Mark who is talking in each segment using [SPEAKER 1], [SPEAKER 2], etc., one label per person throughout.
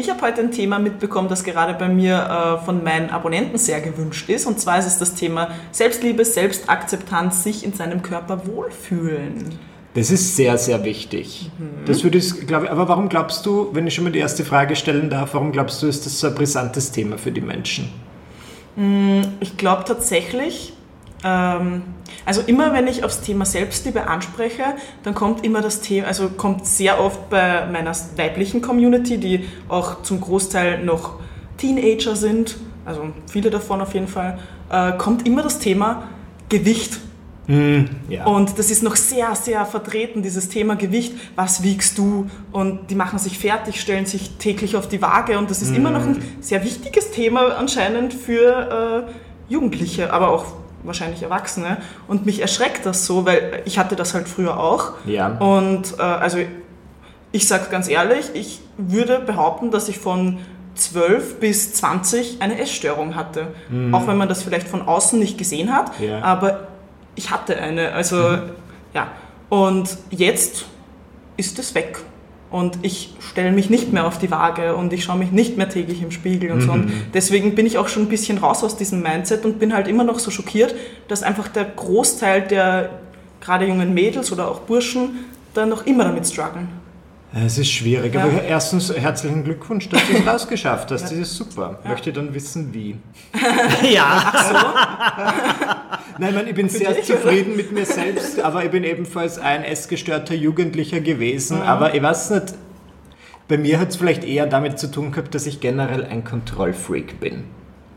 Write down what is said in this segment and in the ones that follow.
[SPEAKER 1] Ich habe heute ein Thema mitbekommen, das gerade bei mir äh, von meinen Abonnenten sehr gewünscht ist. Und zwar ist es das Thema Selbstliebe, Selbstakzeptanz, sich in seinem Körper wohlfühlen.
[SPEAKER 2] Das ist sehr, sehr wichtig. Mhm. Das würde ich, glaube aber warum glaubst du, wenn ich schon mal die erste Frage stellen darf, warum glaubst du, ist das so ein brisantes Thema für die Menschen?
[SPEAKER 1] Mm, ich glaube tatsächlich, also immer wenn ich aufs Thema Selbstliebe anspreche, dann kommt immer das Thema, also kommt sehr oft bei meiner weiblichen Community, die auch zum Großteil noch Teenager sind, also viele davon auf jeden Fall, äh, kommt immer das Thema Gewicht.
[SPEAKER 2] Mm, ja.
[SPEAKER 1] Und das ist noch sehr, sehr vertreten, dieses Thema Gewicht. Was wiegst du? Und die machen sich fertig, stellen sich täglich auf die Waage. Und das ist mm. immer noch ein sehr wichtiges Thema anscheinend für äh, Jugendliche, aber auch wahrscheinlich Erwachsene. Und mich erschreckt das so, weil ich hatte das halt früher auch.
[SPEAKER 2] Ja.
[SPEAKER 1] Und äh, also ich sage ganz ehrlich, ich würde behaupten, dass ich von 12 bis 20 eine Essstörung hatte. Mhm. Auch wenn man das vielleicht von außen nicht gesehen hat.
[SPEAKER 2] Ja.
[SPEAKER 1] Aber ich hatte eine. Also mhm. ja. Und jetzt ist es weg und ich stelle mich nicht mehr auf die Waage und ich schaue mich nicht mehr täglich im Spiegel und mhm. so. Und deswegen bin ich auch schon ein bisschen raus aus diesem Mindset und bin halt immer noch so schockiert, dass einfach der Großteil der gerade jungen Mädels oder auch Burschen da noch immer damit strugglen.
[SPEAKER 2] Es ist schwierig, ja. aber erstens herzlichen Glückwunsch, dass du es rausgeschafft hast. Das ist super. Ja. Möchte dann wissen, wie.
[SPEAKER 3] ja.
[SPEAKER 1] Ach so.
[SPEAKER 2] Nein, ich, ich bin sehr zufrieden mit mir selbst, aber ich bin ebenfalls ein essgestörter Jugendlicher gewesen. Mhm. Aber ich weiß nicht, bei mir hat es vielleicht eher damit zu tun gehabt, dass ich generell ein Kontrollfreak bin.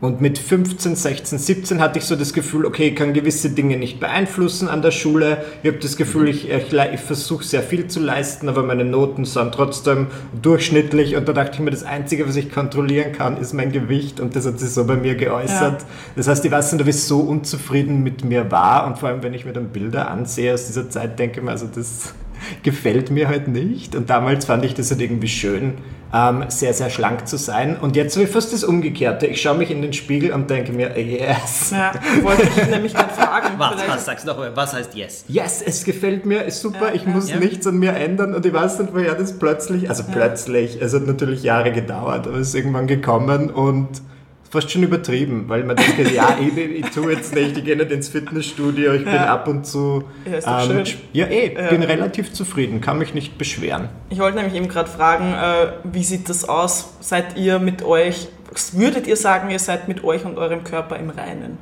[SPEAKER 2] Und mit 15, 16, 17 hatte ich so das Gefühl, okay, ich kann gewisse Dinge nicht beeinflussen an der Schule. Ich habe das Gefühl, ich, ich, ich versuche sehr viel zu leisten, aber meine Noten sind trotzdem durchschnittlich. Und da dachte ich mir, das Einzige, was ich kontrollieren kann, ist mein Gewicht. Und das hat sich so bei mir geäußert. Ja. Das heißt, ich weiß nicht, ob ich so unzufrieden mit mir war. Und vor allem, wenn ich mir dann Bilder ansehe aus dieser Zeit, denke ich mir, also das gefällt mir halt nicht. Und damals fand ich das halt irgendwie schön, ähm, sehr, sehr schlank zu sein. Und jetzt habe ich fast das Umgekehrte. Ich schaue mich in den Spiegel und denke mir, yes.
[SPEAKER 1] Ja, wollte ich nämlich gerade fragen.
[SPEAKER 3] Was, was sagst du noch? Was heißt yes?
[SPEAKER 2] Yes, es gefällt mir, ist super, ja, ich ja. muss ja. nichts an mir ändern und ich weiß nicht, woher das plötzlich, also plötzlich, es hat natürlich Jahre gedauert, aber es ist irgendwann gekommen und fast schon übertrieben, weil man denkt, ja, ich, ich tue jetzt nicht, ich gehe nicht ins Fitnessstudio, ich ja. bin ab und zu.
[SPEAKER 1] Ja, ist doch ähm, schön.
[SPEAKER 2] Ja, eh, ja. bin relativ zufrieden, kann mich nicht beschweren.
[SPEAKER 1] Ich wollte nämlich eben gerade fragen, äh, wie sieht das aus? Seid ihr mit euch, würdet ihr sagen, ihr seid mit euch und eurem Körper im Reinen?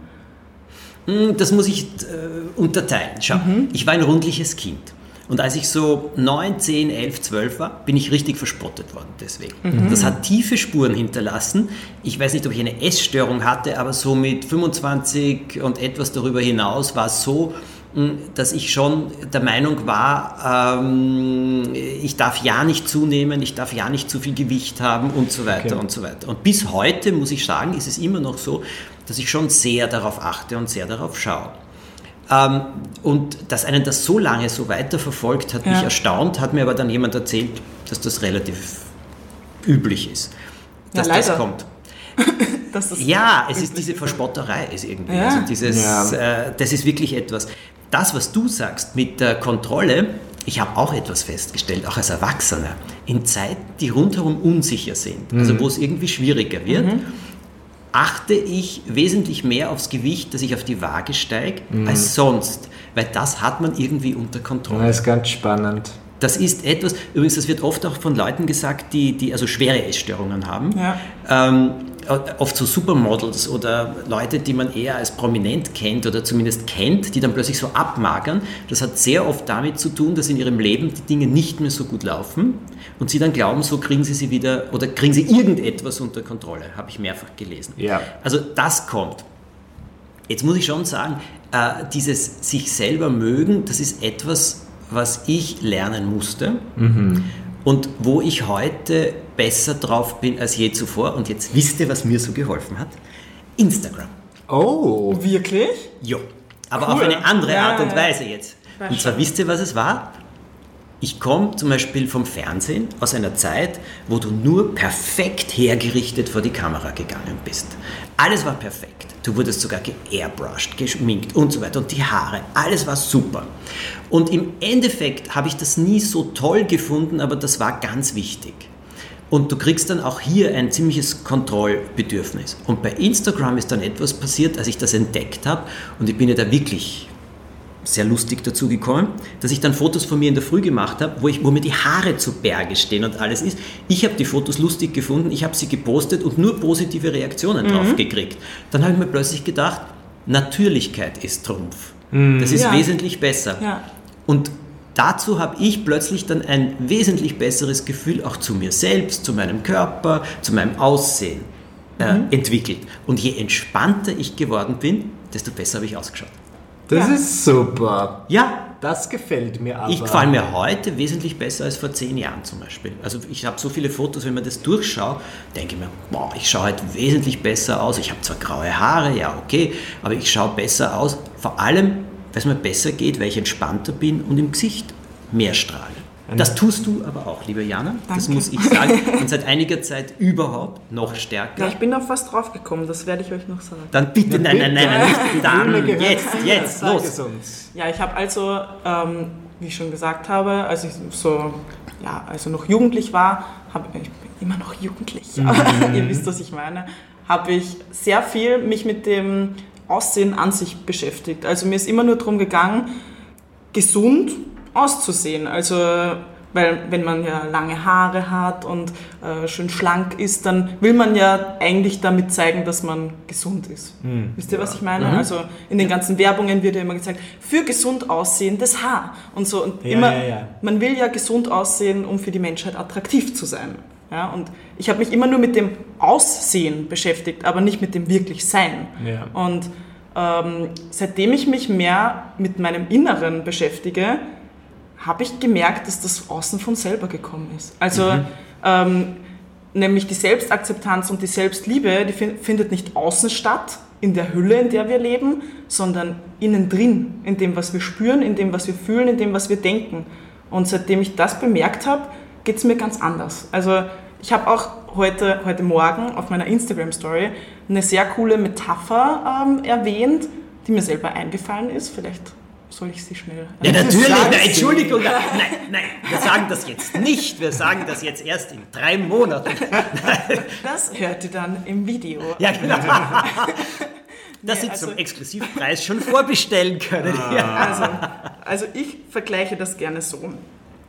[SPEAKER 3] Hm, das muss ich äh, unterteilen. Schau, mhm. ich war ein rundliches Kind. Und als ich so 9, 10, 11, 12 war, bin ich richtig verspottet worden deswegen. Mhm. Das hat tiefe Spuren hinterlassen. Ich weiß nicht, ob ich eine Essstörung hatte, aber so mit 25 und etwas darüber hinaus war es so, dass ich schon der Meinung war, ähm, ich darf ja nicht zunehmen, ich darf ja nicht zu viel Gewicht haben und so weiter okay. und so weiter. Und bis heute, muss ich sagen, ist es immer noch so, dass ich schon sehr darauf achte und sehr darauf schaue. Ähm, und dass einen das so lange so weiterverfolgt, hat ja. mich erstaunt, hat mir aber dann jemand erzählt, dass das relativ üblich ist, dass ja, das kommt. das ja, es ist diese Verspotterei, ist irgendwie. Ja. Also dieses, ja. äh, das ist wirklich etwas. Das, was du sagst mit der Kontrolle, ich habe auch etwas festgestellt, auch als Erwachsener, in Zeiten, die rundherum unsicher sind, also mhm. also wo es irgendwie schwieriger wird. Mhm achte ich wesentlich mehr aufs Gewicht, dass ich auf die Waage steige, mhm. als sonst. Weil das hat man irgendwie unter Kontrolle.
[SPEAKER 2] Das ist ganz spannend.
[SPEAKER 3] Das ist etwas, übrigens, das wird oft auch von Leuten gesagt, die, die also schwere Essstörungen haben. Ja. Ähm, oft so Supermodels oder Leute, die man eher als prominent kennt oder zumindest kennt, die dann plötzlich so abmagern. Das hat sehr oft damit zu tun, dass in ihrem Leben die Dinge nicht mehr so gut laufen und sie dann glauben, so kriegen sie sie wieder oder kriegen sie irgendetwas unter Kontrolle, habe ich mehrfach gelesen.
[SPEAKER 2] Ja.
[SPEAKER 3] Also das kommt. Jetzt muss ich schon sagen, äh, dieses sich selber mögen, das ist etwas, was ich lernen musste. Mhm. Und wo ich heute besser drauf bin als je zuvor, und jetzt wisst ihr, was mir so geholfen hat? Instagram.
[SPEAKER 2] Oh.
[SPEAKER 1] Wirklich?
[SPEAKER 3] Jo. Aber
[SPEAKER 1] Cool.
[SPEAKER 3] auf eine andere
[SPEAKER 1] Ja,
[SPEAKER 3] Art und
[SPEAKER 1] ja.
[SPEAKER 3] Weise jetzt. Und zwar wisst ihr, was es war? Ich komme zum Beispiel vom Fernsehen aus einer Zeit, wo du nur perfekt hergerichtet vor die Kamera gegangen bist. Alles war perfekt. Du wurdest sogar geairbrushed, geschminkt und so weiter. Und die Haare, alles war super. Und im Endeffekt habe ich das nie so toll gefunden, aber das war ganz wichtig. Und du kriegst dann auch hier ein ziemliches Kontrollbedürfnis. Und bei Instagram ist dann etwas passiert, als ich das entdeckt habe. Und ich bin ja da wirklich sehr lustig dazu gekommen, dass ich dann Fotos von mir in der Früh gemacht habe, wo, ich, wo mir die Haare zu Berge stehen und alles ist. Ich habe die Fotos lustig gefunden, ich habe sie gepostet und nur positive Reaktionen drauf gekriegt. Dann habe ich mir plötzlich gedacht, Natürlichkeit ist Trumpf. Das ist
[SPEAKER 1] Ja.
[SPEAKER 3] wesentlich besser.
[SPEAKER 1] Ja.
[SPEAKER 3] Und dazu habe ich plötzlich dann ein wesentlich besseres Gefühl auch zu mir selbst, zu meinem Körper, zu meinem Aussehen äh,
[SPEAKER 1] Mhm.
[SPEAKER 3] entwickelt. Und je entspannter ich geworden bin, desto besser habe ich ausgeschaut.
[SPEAKER 2] Das
[SPEAKER 1] Ja.
[SPEAKER 2] ist super.
[SPEAKER 3] Ja,
[SPEAKER 2] Das gefällt mir aber.
[SPEAKER 3] ich gefalle mir heute wesentlich besser als vor zehn Jahren zum Beispiel. Also ich habe so viele Fotos, wenn man das durchschaut, denke ich mir, boah, ich schaue heute wesentlich besser aus. Ich habe zwar graue Haare, ja okay, aber ich schaue besser aus. Vor allem, weil es mir besser geht, weil ich entspannter bin und im Gesicht mehr strahle. Das tust du aber auch, liebe Jana. Das
[SPEAKER 1] Danke.
[SPEAKER 3] muss ich sagen. Und seit einiger Zeit überhaupt noch stärker.
[SPEAKER 1] Ja, ich bin da fast drauf gekommen, das werde ich euch noch sagen.
[SPEAKER 3] Dann bitte, nein, nein, nein, nein, nicht dann, jetzt, jetzt, los.
[SPEAKER 1] Ja, ich habe also, ähm, wie ich schon gesagt habe, als ich so, ja, also noch jugendlich war, habe ich bin immer noch jugendlich, aber ihr wisst, was ich meine, habe ich sehr viel mich mit dem Aussehen an sich beschäftigt. Also mir ist immer nur darum gegangen, gesund auszusehen. Also weil wenn man ja lange Haare hat und äh, schön schlank ist, dann will man ja eigentlich damit zeigen, dass man gesund ist. Wisst ihr, was ich meine? Also in den ganzen Werbungen wird ja immer gesagt, für gesund aussehendes Haar und so. Und
[SPEAKER 2] Ja,
[SPEAKER 1] immer,
[SPEAKER 2] ja, ja.
[SPEAKER 1] man will ja gesund aussehen, um für die Menschheit attraktiv zu sein. Ja, und ich habe mich immer nur mit dem Aussehen beschäftigt, aber nicht mit dem wirklich Sein.
[SPEAKER 2] Ja.
[SPEAKER 1] Und ähm, seitdem ich mich mehr mit meinem Inneren beschäftige, habe ich gemerkt, dass das Außen von selber gekommen ist. Also ähm, nämlich die Selbstakzeptanz und die Selbstliebe, die fin findet nicht außen statt, in der Hülle, in der wir leben, sondern innen drin, in dem, was wir spüren, in dem, was wir fühlen, in dem, was wir denken. Und seitdem ich das bemerkt habe, geht es mir ganz anders. Also ich habe auch heute, heute Morgen auf meiner Instagram-Story eine sehr coole Metapher ähm, erwähnt, die mir selber eingefallen ist. Vielleicht soll ich sie schnell...
[SPEAKER 3] Ja, natürlich. Nein. Entschuldigung. Nein, nein. Wir sagen das jetzt nicht. Wir sagen das jetzt erst in drei Monaten.
[SPEAKER 1] Das hört ihr dann im Video.
[SPEAKER 3] Ja, genau. Das
[SPEAKER 1] Nee,
[SPEAKER 3] Sie
[SPEAKER 1] also-
[SPEAKER 3] zum Exklusivpreis schon vorbestellen können. Ja.
[SPEAKER 1] Also, also ich vergleiche das gerne so.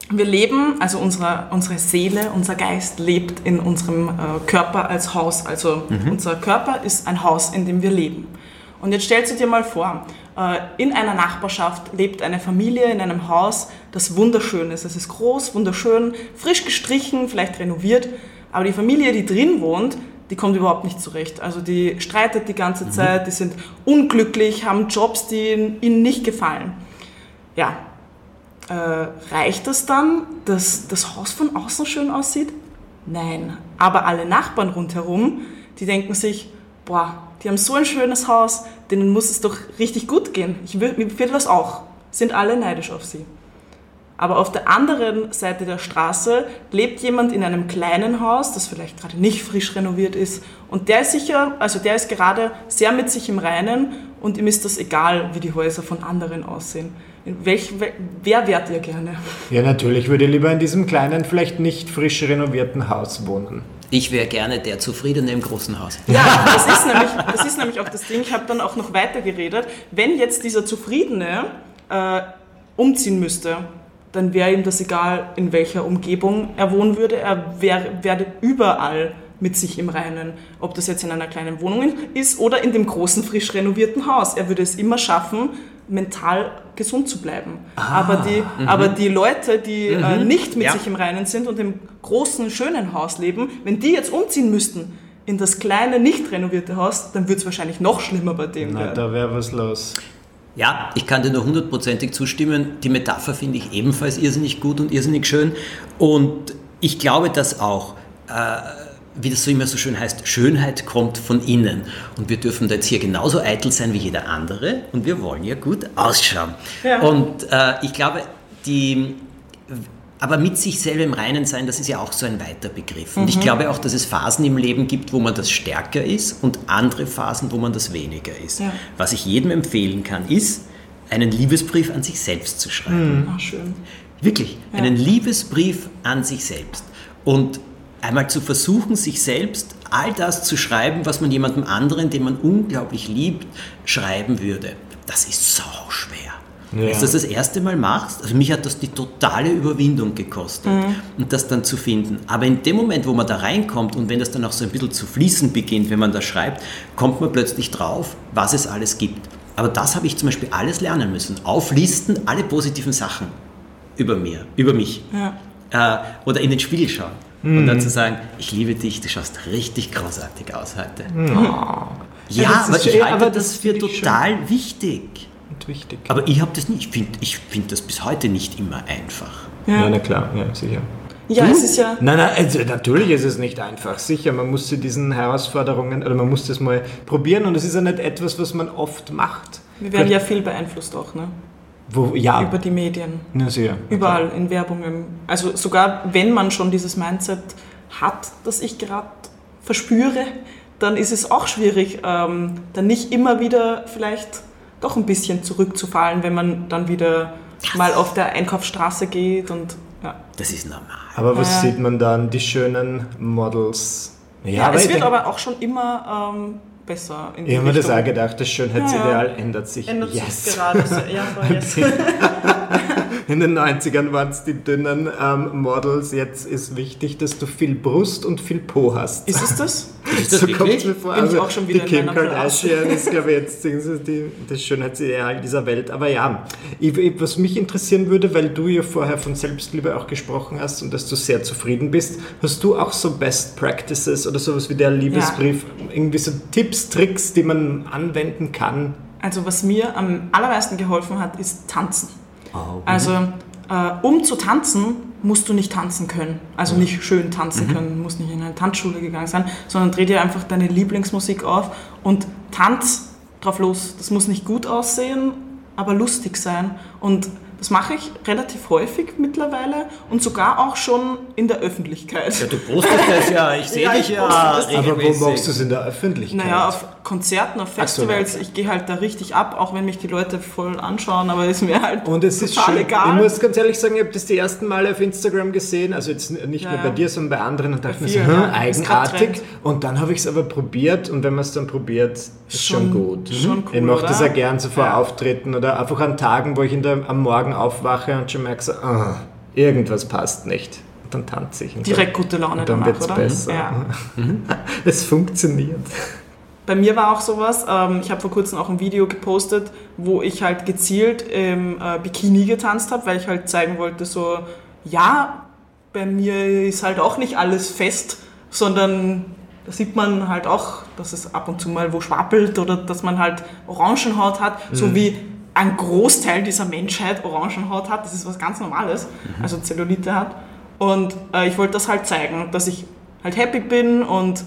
[SPEAKER 1] Wir leben, also unsere, unsere Seele, unser Geist lebt in unserem äh, Körper als Haus. Also unser Körper ist ein Haus, in dem wir leben. Und jetzt stellst du dir mal vor, in einer Nachbarschaft lebt eine Familie in einem Haus, das wunderschön ist. Es ist groß, wunderschön, frisch gestrichen, vielleicht renoviert. Aber die Familie, die drin wohnt, die kommt überhaupt nicht zurecht. Also die streitet die ganze Zeit, die sind unglücklich, haben Jobs, die ihnen nicht gefallen. Ja, äh, reicht es dann, dass das Haus von außen schön aussieht? Nein. Aber alle Nachbarn rundherum, die denken sich, boah, die haben so ein schönes Haus, denen muss es doch richtig gut gehen. Ich will, mir will das auch. Sind alle neidisch auf sie. Aber auf der anderen Seite der Straße lebt jemand in einem kleinen Haus, das vielleicht gerade nicht frisch renoviert ist. Und der ist sicher, also der ist gerade sehr mit sich im Reinen und ihm ist das egal, wie die Häuser von anderen aussehen. Welch, wel- wer wärt ihr gerne?
[SPEAKER 2] Ja, natürlich würde ich lieber in diesem kleinen, vielleicht nicht frisch renovierten Haus wohnen.
[SPEAKER 3] Ich wäre gerne der Zufriedene im großen Haus.
[SPEAKER 1] Ja, das ist nämlich, das, ist nämlich auch das Ding. Ich habe dann auch noch weiter geredet. Wenn jetzt dieser Zufriedene äh, umziehen müsste, dann wäre ihm das egal, in welcher Umgebung er wohnen würde. Er wär, werde überall mit sich im Reinen. Ob das jetzt in einer kleinen Wohnung ist oder in dem großen, frisch renovierten Haus. Er würde es immer schaffen, mental gesund zu bleiben. aber, die, aber die Leute, die äh, nicht mit
[SPEAKER 3] Ja.
[SPEAKER 1] sich im Reinen sind und im großen, schönen Haus leben, wenn die jetzt umziehen müssten in das kleine, nicht renovierte Haus, dann würde es wahrscheinlich noch schlimmer bei denen
[SPEAKER 2] Na,
[SPEAKER 1] werden.
[SPEAKER 2] da wäre was los.
[SPEAKER 3] Ja, ich kann dir nur hundertprozentig zustimmen. Die Metapher finde ich ebenfalls irrsinnig gut und irrsinnig schön. Und ich glaube, dass auch, äh, wie das so immer so schön heißt, Schönheit kommt von innen. Und wir dürfen da jetzt hier genauso eitel sein wie jeder andere und wir wollen ja gut ausschauen.
[SPEAKER 1] Ja.
[SPEAKER 3] Und äh, ich glaube, die, aber mit sich selber im Reinen sein, das ist ja auch so ein weiter Begriff. Und ich glaube auch, dass es Phasen im Leben gibt, wo man das stärker ist und andere Phasen, wo man das weniger ist.
[SPEAKER 1] Ja.
[SPEAKER 3] Was ich jedem empfehlen kann, ist, einen Liebesbrief an sich selbst zu schreiben.
[SPEAKER 1] Ah, schön.
[SPEAKER 3] Wirklich,
[SPEAKER 1] Ja.
[SPEAKER 3] einen Liebesbrief an sich selbst. Und einmal zu versuchen, sich selbst all das zu schreiben, was man jemandem anderen, den man unglaublich liebt, schreiben würde. Das ist sau schwer.
[SPEAKER 2] Ja.
[SPEAKER 3] Als du das das erste Mal machst, also mich hat das die totale Überwindung gekostet, und das dann zu finden. Aber in dem Moment, wo man da reinkommt und wenn das dann auch so ein bisschen zu fließen beginnt, wenn man das schreibt, kommt man plötzlich drauf, was es alles gibt. Aber das habe ich zum Beispiel alles lernen müssen. Auflisten, alle positiven Sachen über mir, über mich.
[SPEAKER 1] Ja.
[SPEAKER 3] Äh, oder in den Spiegel schauen. Und dann zu sagen, ich liebe dich, du schaust richtig großartig aus heute. Ja,
[SPEAKER 2] Ja, das
[SPEAKER 3] aber
[SPEAKER 2] ist
[SPEAKER 3] ich
[SPEAKER 2] schön,
[SPEAKER 3] halte
[SPEAKER 2] aber
[SPEAKER 3] das
[SPEAKER 2] das
[SPEAKER 3] für total wichtig.
[SPEAKER 2] Und wichtig.
[SPEAKER 3] Aber ich habe das nicht. Ich finde ich find das bis heute nicht immer einfach.
[SPEAKER 2] Ja, na klar, ja, sicher.
[SPEAKER 1] Ja, es ist ja.
[SPEAKER 2] Nein, nein, also natürlich ist es nicht einfach. Sicher, man muss zu diesen Herausforderungen, oder man muss das mal probieren und es ist ja nicht etwas, was man oft macht.
[SPEAKER 1] Wir werden ja viel beeinflusst auch, ne?
[SPEAKER 2] Wo, ja,
[SPEAKER 1] Über die Medien.
[SPEAKER 2] na sehr.
[SPEAKER 1] Überall in Werbungen. Also sogar wenn man schon dieses Mindset hat, das ich gerade verspüre, dann ist es auch schwierig, ähm, dann nicht immer wieder vielleicht doch ein bisschen zurückzufallen, wenn man dann wieder mal auf der Einkaufsstraße geht und ja.
[SPEAKER 3] Das ist normal.
[SPEAKER 2] Aber was
[SPEAKER 1] Ja.
[SPEAKER 2] sieht man dann? Die schönen Models.
[SPEAKER 1] Ja,
[SPEAKER 2] aber
[SPEAKER 1] es wird aber auch schon immer ähm, besser in
[SPEAKER 2] Ich habe mir das auch gedacht, das Schönheitsideal ändert sich.
[SPEAKER 1] Ändert
[SPEAKER 2] yes.
[SPEAKER 1] sich gerade. sehr- Ja, voll, yes.
[SPEAKER 2] In den 90ern waren es die dünnen ähm, Models. Jetzt ist wichtig, dass du viel Brust und viel Po hast.
[SPEAKER 1] Ist es das?
[SPEAKER 3] Ist das
[SPEAKER 2] so
[SPEAKER 3] wirklich?
[SPEAKER 2] kommt's mir vor.
[SPEAKER 1] Bin ich
[SPEAKER 2] Also,
[SPEAKER 1] auch schon wieder
[SPEAKER 2] die Kim. Kardashian ist, glaube ich, jetzt die, das Schönheitsideal dieser Welt. Aber ja, ich, ich, was mich interessieren würde, weil du ja vorher von Selbstliebe auch gesprochen hast und dass du sehr zufrieden bist, hast du auch so Best Practices oder sowas wie der Liebesbrief? Irgendwie so Tipps, Tricks, die man anwenden kann?
[SPEAKER 1] Also was mir am allermeisten geholfen hat, ist Tanzen.
[SPEAKER 2] Oh.
[SPEAKER 1] Also äh, um zu tanzen, musst du nicht tanzen können. Also nicht schön tanzen können, musst nicht in eine Tanzschule gegangen sein, sondern dreh dir einfach deine Lieblingsmusik auf und tanz drauf los. Das muss nicht gut aussehen, aber lustig sein. Und das mache ich relativ häufig mittlerweile und sogar auch schon in der Öffentlichkeit.
[SPEAKER 3] Ja, du postest das ja, ich sehe
[SPEAKER 1] Ja,
[SPEAKER 3] dich
[SPEAKER 1] ich
[SPEAKER 3] ja.
[SPEAKER 2] Aber wo machst du es in der Öffentlichkeit?
[SPEAKER 1] Naja, auf Konzerten, auf
[SPEAKER 2] so,
[SPEAKER 1] Festivals,
[SPEAKER 2] ja.
[SPEAKER 1] ich gehe halt da richtig ab, auch wenn mich die Leute voll anschauen, aber ist mir halt
[SPEAKER 2] Und es ist schön.
[SPEAKER 1] egal.
[SPEAKER 2] Ich muss ganz ehrlich sagen, ich habe das die ersten Male auf Instagram gesehen, also jetzt nicht
[SPEAKER 1] Ja,
[SPEAKER 2] nur bei
[SPEAKER 1] ja.
[SPEAKER 2] dir, sondern bei anderen und dachte mir so, hm,
[SPEAKER 1] ja.
[SPEAKER 2] Eigenartig. Und dann habe ich es aber probiert und wenn man es dann probiert, ist schon,
[SPEAKER 1] Schon-
[SPEAKER 2] gut.
[SPEAKER 1] Schon
[SPEAKER 2] ich
[SPEAKER 1] cool,
[SPEAKER 2] mache das auch gern so vor
[SPEAKER 1] Ja.
[SPEAKER 2] Auftritten oder einfach an Tagen, wo ich in der, am Morgen aufwache und schon merke, so, ah, irgendwas passt nicht. Und dann tanze ich. Und
[SPEAKER 1] Direkt gute Laune
[SPEAKER 2] und dann
[SPEAKER 1] danach,
[SPEAKER 2] wird es
[SPEAKER 1] oder?
[SPEAKER 2] besser.
[SPEAKER 1] Ja.
[SPEAKER 2] Es funktioniert.
[SPEAKER 1] Bei mir war auch sowas, ähm, ich habe vor kurzem auch ein Video gepostet, wo ich halt gezielt im äh, Bikini getanzt habe, weil ich halt zeigen wollte, so, ja, bei mir ist halt auch nicht alles fest, sondern da sieht man halt auch, dass es ab und zu mal wo schwappelt oder dass man halt Orangenhaut hat, so wie ein Großteil dieser Menschheit Orangenhaut hat, das ist was ganz Normales, also Zellulite hat. Und äh, ich wollte das halt zeigen, dass ich halt happy bin und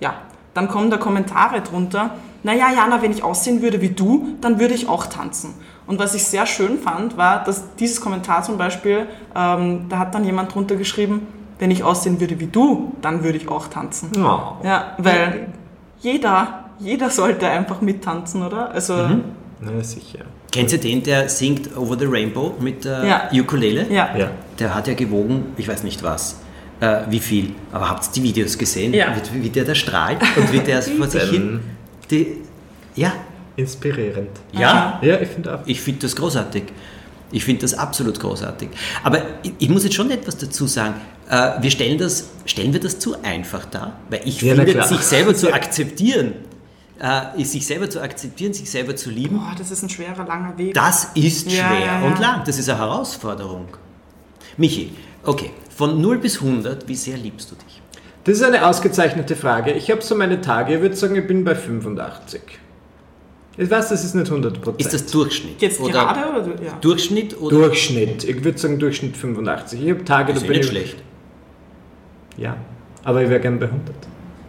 [SPEAKER 1] ja, dann kommen da Kommentare drunter. Naja, Jana, wenn ich aussehen würde wie du, dann würde ich auch tanzen. Und was ich sehr schön fand, war, dass dieses Kommentar zum Beispiel, ähm, da hat dann jemand drunter geschrieben, wenn ich aussehen würde wie du, dann würde ich auch tanzen.
[SPEAKER 2] Oh.
[SPEAKER 1] Ja, weil jeder, jeder sollte einfach mittanzen, oder? Also,
[SPEAKER 2] Na sicher.
[SPEAKER 3] Kennt ihr den, der singt Over the Rainbow mit der
[SPEAKER 1] Ja.
[SPEAKER 3] Ukulele?
[SPEAKER 1] ja.
[SPEAKER 2] Ja.
[SPEAKER 3] Der hat ja gewogen, ich weiß nicht was, äh, wie viel, aber habt ihr die Videos gesehen?
[SPEAKER 1] Ja.
[SPEAKER 3] Wie, wie der da strahlt und wie der vor sich hin. Die, ja,
[SPEAKER 2] Inspirierend.
[SPEAKER 3] ja,
[SPEAKER 2] Ja, ich finde auch.
[SPEAKER 3] ich finde das großartig. Ich finde das absolut großartig. Aber ich, ich muss jetzt schon etwas dazu sagen. Äh, wir stellen das, stellen wir das zu einfach dar? Weil ich
[SPEAKER 2] Ja,
[SPEAKER 3] finde, sich selber zu akzeptieren, äh, sich selber zu akzeptieren, sich selber zu lieben,
[SPEAKER 1] Boah, das ist ein schwerer, langer Weg.
[SPEAKER 3] das ist
[SPEAKER 1] Ja,
[SPEAKER 3] schwer
[SPEAKER 1] ja, ja.
[SPEAKER 3] und lang. Das ist eine Herausforderung. Michi, okay, von 0 bis 100, wie sehr liebst du dich?
[SPEAKER 2] Das ist eine ausgezeichnete Frage. Ich habe so meine Tage, ich würde sagen, ich bin bei 85. Ich weiß, das ist nicht 100 Prozent.
[SPEAKER 3] Ist das Durchschnitt?
[SPEAKER 1] Jetzt
[SPEAKER 3] oder
[SPEAKER 1] gerade oder? Ja.
[SPEAKER 3] Durchschnitt oder
[SPEAKER 2] Durchschnitt? Ich würde sagen Durchschnitt 85. Ich habe Tage,
[SPEAKER 3] Das
[SPEAKER 2] da
[SPEAKER 3] ist
[SPEAKER 2] bin
[SPEAKER 3] nicht
[SPEAKER 2] ich...
[SPEAKER 3] schlecht.
[SPEAKER 2] Ja, aber ich wäre gern bei 100.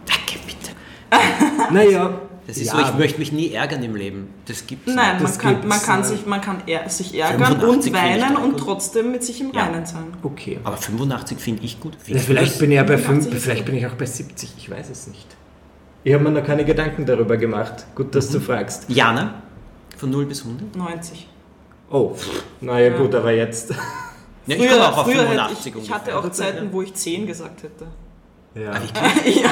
[SPEAKER 3] Danke, bitte.
[SPEAKER 2] Naja,
[SPEAKER 3] Das ist
[SPEAKER 2] ja,
[SPEAKER 3] so, ich möchte mich nie ärgern im Leben. Das gibt's
[SPEAKER 1] Nein, man
[SPEAKER 2] Das
[SPEAKER 1] kann,
[SPEAKER 2] gibt's,
[SPEAKER 1] man kann, sich, man kann ehr, sich ärgern
[SPEAKER 3] 85
[SPEAKER 1] und
[SPEAKER 3] ich
[SPEAKER 1] weinen und trotzdem mit sich im
[SPEAKER 3] Ja.
[SPEAKER 1] Reinen sein.
[SPEAKER 2] Okay.
[SPEAKER 3] Aber 85 finde ich gut. Du
[SPEAKER 2] vielleicht bin ich ja bei
[SPEAKER 1] 85
[SPEAKER 2] 5,
[SPEAKER 1] ist
[SPEAKER 2] vielleicht bin ich auch bei 70, ich weiß es nicht. Ich habe mir noch keine Gedanken darüber gemacht. Gut, dass
[SPEAKER 3] Mhm.
[SPEAKER 2] du fragst.
[SPEAKER 3] Jana, von 0 bis 100?
[SPEAKER 1] 90.
[SPEAKER 2] Oh, naja
[SPEAKER 1] Ja.
[SPEAKER 2] gut, aber jetzt.
[SPEAKER 3] Ja, ich
[SPEAKER 1] früher
[SPEAKER 3] auch auf
[SPEAKER 1] früher hätte
[SPEAKER 3] 85
[SPEAKER 1] ich, ich
[SPEAKER 3] ungefähr.
[SPEAKER 1] hatte auch Zeiten, wo ich 10 gesagt hätte.
[SPEAKER 2] Ja.
[SPEAKER 3] Ich
[SPEAKER 1] ja.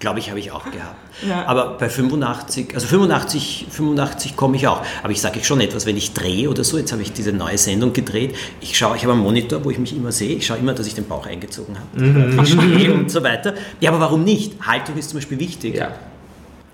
[SPEAKER 3] Glaube ich, habe ich auch gehabt.
[SPEAKER 1] Ja.
[SPEAKER 3] Aber bei 85, also 85, 85 komme ich auch. Aber ich sage schon etwas, wenn ich drehe oder so, jetzt habe ich diese neue Sendung gedreht, ich schaue, ich habe einen Monitor, wo ich mich immer sehe, ich schaue immer, dass ich den Bauch eingezogen habe. Ich stehe und so weiter. Ja, aber warum nicht? Haltung ist zum Beispiel wichtig.
[SPEAKER 2] ja.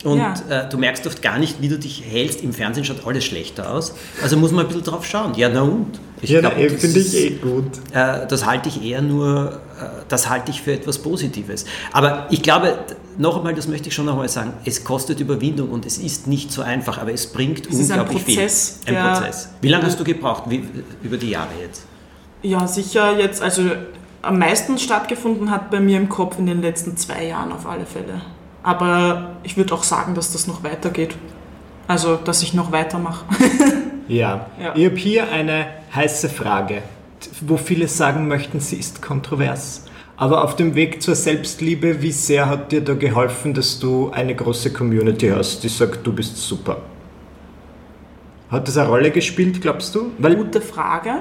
[SPEAKER 3] Und
[SPEAKER 1] Ja.
[SPEAKER 3] äh, du merkst oft gar nicht, wie du dich hältst. Im Fernsehen schaut alles schlechter aus. Also muss man ein bisschen drauf schauen. Ja, na und? Ich
[SPEAKER 2] Ja,
[SPEAKER 3] glaub,
[SPEAKER 2] na, eh,
[SPEAKER 3] das
[SPEAKER 2] finde ich eh gut.
[SPEAKER 3] äh, das halte ich eher nur, äh, das halte ich für etwas Positives. Aber ich glaube, noch einmal, das möchte ich schon noch einmal sagen, es kostet Überwindung und es ist nicht so einfach, aber es bringt
[SPEAKER 1] Es ist ein
[SPEAKER 3] unglaublich
[SPEAKER 1] Prozess,
[SPEAKER 3] viel. Ein Prozess. Wie lange hast du gebraucht, wie, über die Jahre jetzt?
[SPEAKER 1] ja, sicher jetzt, also am meisten stattgefunden hat bei mir im Kopf in den letzten zwei Jahren auf alle Fälle. Aber ich würde auch sagen, dass das noch weitergeht. Also, dass ich noch weitermache.
[SPEAKER 2] Ja.
[SPEAKER 1] Ja.
[SPEAKER 2] Ich habe hier eine heiße Frage, wo viele sagen möchten, sie ist kontrovers. Aber auf dem Weg zur Selbstliebe, wie sehr hat dir da geholfen, dass du eine große Community hast, die sagt, du bist super? Hat das eine Rolle gespielt, glaubst du? Weil
[SPEAKER 1] Gute Frage.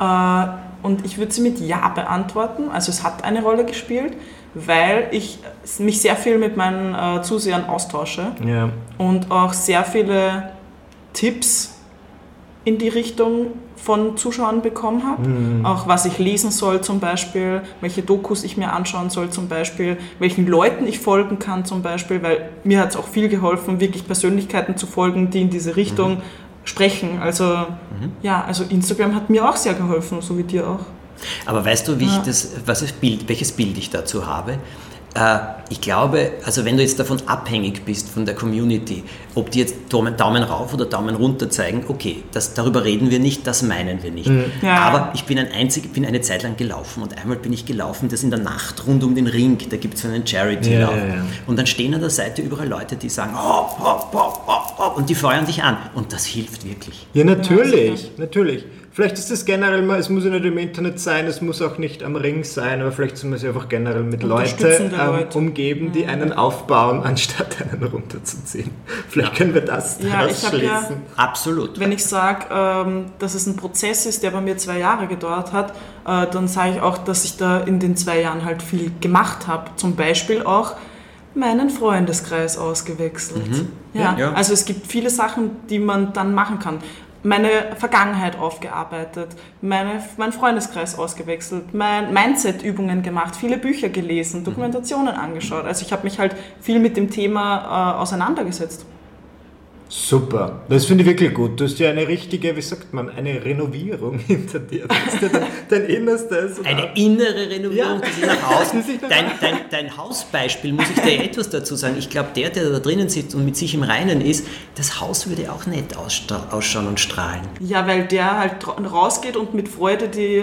[SPEAKER 1] Äh, Und ich würde sie mit Ja beantworten. Also es hat eine Rolle gespielt, weil ich mich sehr viel mit meinen äh, Zusehern austausche
[SPEAKER 2] ja.
[SPEAKER 1] und auch sehr viele Tipps in die Richtung von Zuschauern bekommen habe. Auch was ich lesen soll zum Beispiel, welche Dokus ich mir anschauen soll zum Beispiel, welchen Leuten ich folgen kann zum Beispiel, weil mir hat es auch viel geholfen, wirklich Persönlichkeiten zu folgen, die in diese Richtung sprechen. Also ja, also Instagram hat mir auch sehr geholfen, so wie dir auch.
[SPEAKER 3] Aber weißt du, wie ich
[SPEAKER 1] Ja.
[SPEAKER 3] das, was das Bild, welches Bild ich dazu habe? Äh, ich glaube, also wenn du jetzt davon abhängig bist, von der Community, ob die jetzt Daumen, rauf oder Daumen runter zeigen, okay, das, darüber reden wir nicht, das meinen wir nicht.
[SPEAKER 1] Ja.
[SPEAKER 3] Aber ich bin, ein einzig, bin eine Zeit lang gelaufen und einmal bin ich gelaufen, das in der Nacht rund um den Ring, da gibt es so einen Charity-Lauf.
[SPEAKER 2] Ja, ja, ja.
[SPEAKER 3] Und dann stehen an der Seite überall Leute, die sagen, hopp, hopp, hopp, hopp, hopp, und die feuern dich an. Und das hilft wirklich.
[SPEAKER 2] Ja, natürlich, natürlich. Vielleicht ist das generell mal, es muss ja nicht im Internet sein, es muss auch nicht am Ring sein, aber vielleicht soll man sich einfach generell mit Leuten ähm,
[SPEAKER 1] Leute.
[SPEAKER 2] umgeben, die einen aufbauen, anstatt einen runterzuziehen. Vielleicht können wir das
[SPEAKER 1] Ja, ich hab ja-
[SPEAKER 2] schließen.
[SPEAKER 3] Absolut.
[SPEAKER 1] Wenn ich sage, ähm, dass es ein Prozess ist, der bei mir zwei Jahre gedauert hat, äh, dann sage ich auch, dass ich da in den zwei Jahren halt viel gemacht habe. Zum Beispiel auch meinen Freundeskreis ausgewechselt. Ja,
[SPEAKER 3] Ja, ja.
[SPEAKER 1] also es gibt viele Sachen, die man dann machen kann. Meine Vergangenheit aufgearbeitet, meine, meinen Freundeskreis ausgewechselt, mein Mindset-Übungen gemacht, viele Bücher gelesen, Dokumentationen angeschaut. Also ich habe mich halt viel mit dem Thema äh, auseinandergesetzt.
[SPEAKER 2] Super, das finde ich wirklich gut. Du hast ja eine richtige, wie sagt man, eine Renovierung hinter dir. Du hast ja dein, dein Innerstes. und
[SPEAKER 3] Eine innere Renovierung,
[SPEAKER 2] Ja.
[SPEAKER 3] die sich nach außen.
[SPEAKER 2] Die sich nach
[SPEAKER 3] Dein, dein, dein Hausbeispiel, muss ich dir etwas dazu sagen. Ich glaube, der, der da drinnen sitzt und mit sich im Reinen ist, das Haus würde auch nett ausschauen und strahlen.
[SPEAKER 1] Ja, weil der halt rausgeht und mit Freude die, äh,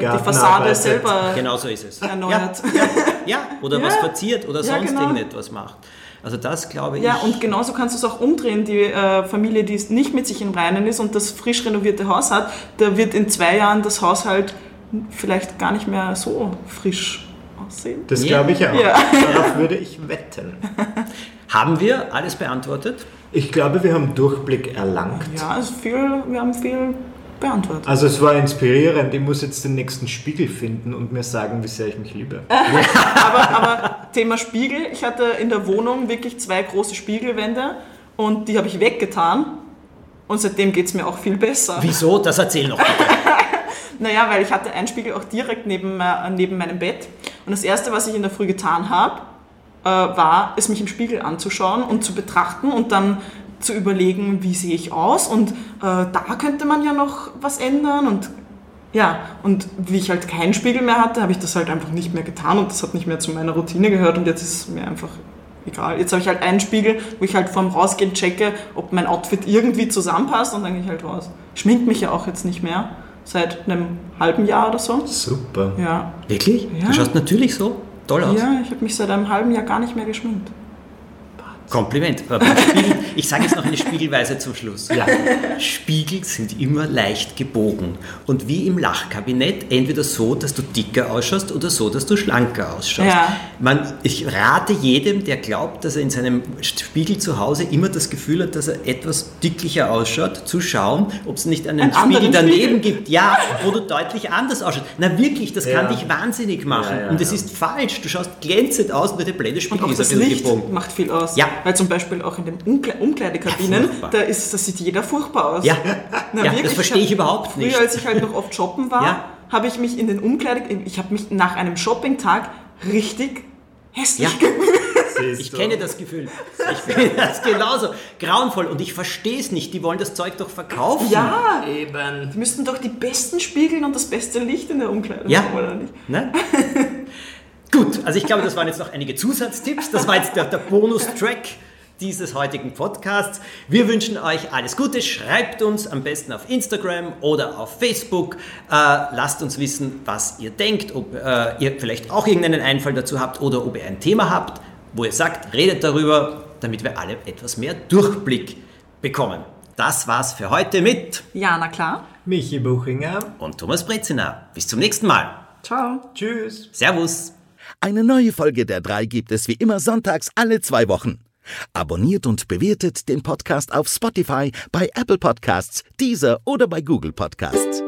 [SPEAKER 1] die Fassade
[SPEAKER 2] arbeitet.
[SPEAKER 1] selber
[SPEAKER 3] Genau so ist es.
[SPEAKER 1] erneuert.
[SPEAKER 3] Ja, ja, oder
[SPEAKER 1] Ja.
[SPEAKER 3] was verziert oder
[SPEAKER 1] Ja,
[SPEAKER 3] sonst
[SPEAKER 1] genau.
[SPEAKER 3] irgendetwas macht. Also das glaube ich.
[SPEAKER 1] Ja, und genauso kannst du es auch umdrehen. Die äh, Familie, die es nicht mit sich im Reinen ist und das frisch renovierte Haus hat, da wird in zwei Jahren das Haus halt vielleicht gar nicht mehr so frisch aussehen.
[SPEAKER 2] Das
[SPEAKER 3] Ja.
[SPEAKER 2] glaube ich auch.
[SPEAKER 1] Ja.
[SPEAKER 2] Darauf würde ich wetten.
[SPEAKER 3] Haben wir alles beantwortet?
[SPEAKER 2] Ich glaube, wir haben Durchblick erlangt.
[SPEAKER 1] Ja, also viel, wir haben viel beantwortet.
[SPEAKER 2] Also es war inspirierend. Ich muss jetzt den nächsten Spiegel finden und mir sagen, wie sehr ich mich liebe.
[SPEAKER 1] Aber, aber Thema Spiegel, ich hatte in der Wohnung wirklich zwei große Spiegelwände und die habe ich weggetan und seitdem geht es mir auch viel besser.
[SPEAKER 3] Wieso? Das erzähl noch bitte.
[SPEAKER 1] Naja, weil ich hatte einen Spiegel auch direkt neben, äh, neben meinem Bett. Und das Erste, was ich in der Früh getan habe, äh, war, es mich im Spiegel anzuschauen und zu betrachten und dann zu überlegen, wie sehe ich aus und äh, da könnte man ja noch was ändern und ja, und wie ich halt keinen Spiegel mehr hatte, habe ich das halt einfach nicht mehr getan und das hat nicht mehr zu meiner Routine gehört und jetzt ist es mir einfach egal. Jetzt habe ich halt einen Spiegel, wo ich halt vorm Rausgehen checke, ob mein Outfit irgendwie zusammenpasst und dann gehe ich halt raus. Schmink mich ja auch jetzt nicht mehr. seit einem halben Jahr oder so.
[SPEAKER 2] Super.
[SPEAKER 1] Ja.
[SPEAKER 3] Wirklich?
[SPEAKER 1] Ja.
[SPEAKER 3] Du schaust natürlich so toll aus.
[SPEAKER 1] Ja, ich habe mich seit einem halben Jahr gar nicht mehr geschminkt.
[SPEAKER 3] Kompliment. Spiegel, ich sage jetzt noch eine Spiegelweise zum Schluss.
[SPEAKER 2] Ja.
[SPEAKER 3] Spiegel sind immer leicht gebogen. Und wie im Lachkabinett, entweder so, dass du dicker ausschaust oder so, dass du schlanker ausschaust.
[SPEAKER 1] Ja.
[SPEAKER 3] Man, ich rate jedem, der glaubt, dass er in seinem Spiegel zu Hause immer das Gefühl hat, dass er etwas dicklicher ausschaut, zu schauen, ob es nicht einen
[SPEAKER 1] Einen
[SPEAKER 3] Spiegel daneben
[SPEAKER 1] Spiegel.
[SPEAKER 3] gibt, ja, wo du deutlich anders ausschaust. Na wirklich, das kann
[SPEAKER 2] Ja.
[SPEAKER 3] dich wahnsinnig machen.
[SPEAKER 2] Ja,
[SPEAKER 3] Und es ist falsch. Du schaust glänzend aus, nur der
[SPEAKER 1] Und
[SPEAKER 3] Blendespieegel
[SPEAKER 1] auch
[SPEAKER 3] ist ein bisschen gebogen.
[SPEAKER 1] macht viel aus.
[SPEAKER 3] Ja.
[SPEAKER 1] Weil zum Beispiel auch in den Umkle Umkleidekabinen,
[SPEAKER 3] Ja,
[SPEAKER 1] da, ist, da sieht jeder furchtbar aus.
[SPEAKER 3] Ja,
[SPEAKER 1] Na,
[SPEAKER 3] ja
[SPEAKER 1] wirklich,
[SPEAKER 3] das verstehe ich überhaupt nicht.
[SPEAKER 1] Früher, als ich halt noch oft shoppen war,
[SPEAKER 3] Ja.
[SPEAKER 1] habe ich mich in den Umkleide... Ich habe mich nach einem Shoppingtag richtig hässlich
[SPEAKER 3] Ja.
[SPEAKER 1] gefühlt.
[SPEAKER 3] Ich kenne das Gefühl. Ich finde das genauso grauenvoll und ich verstehe es nicht. Die wollen das Zeug doch verkaufen.
[SPEAKER 1] Ja,
[SPEAKER 2] Eben.
[SPEAKER 1] die müssten doch die besten Spiegeln und das beste Licht in der Umkleide
[SPEAKER 3] Ja.
[SPEAKER 1] haben, oder nicht?
[SPEAKER 3] Ne? Gut, also ich glaube, das waren jetzt noch einige Zusatztipps. Das war jetzt der, der Bonustrack dieses heutigen Podcasts. Wir wünschen euch alles Gute. Schreibt uns am besten auf Instagram oder auf Facebook. Äh, lasst uns wissen, was ihr denkt, ob äh, ihr vielleicht auch irgendeinen Einfall dazu habt oder ob ihr ein Thema habt, wo ihr sagt, redet darüber, damit wir alle etwas mehr Durchblick bekommen. Das war's für heute mit
[SPEAKER 1] Ja, na klar.
[SPEAKER 2] Michi Buchinger.
[SPEAKER 3] und Thomas Brezina. Bis zum nächsten Mal.
[SPEAKER 1] Ciao.
[SPEAKER 2] Tschüss.
[SPEAKER 3] Servus.
[SPEAKER 4] Eine neue Folge der drei gibt es wie immer sonntags alle zwei Wochen. Abonniert und bewertet den Podcast auf Spotify, bei Apple Podcasts, Deezer oder bei Google Podcasts.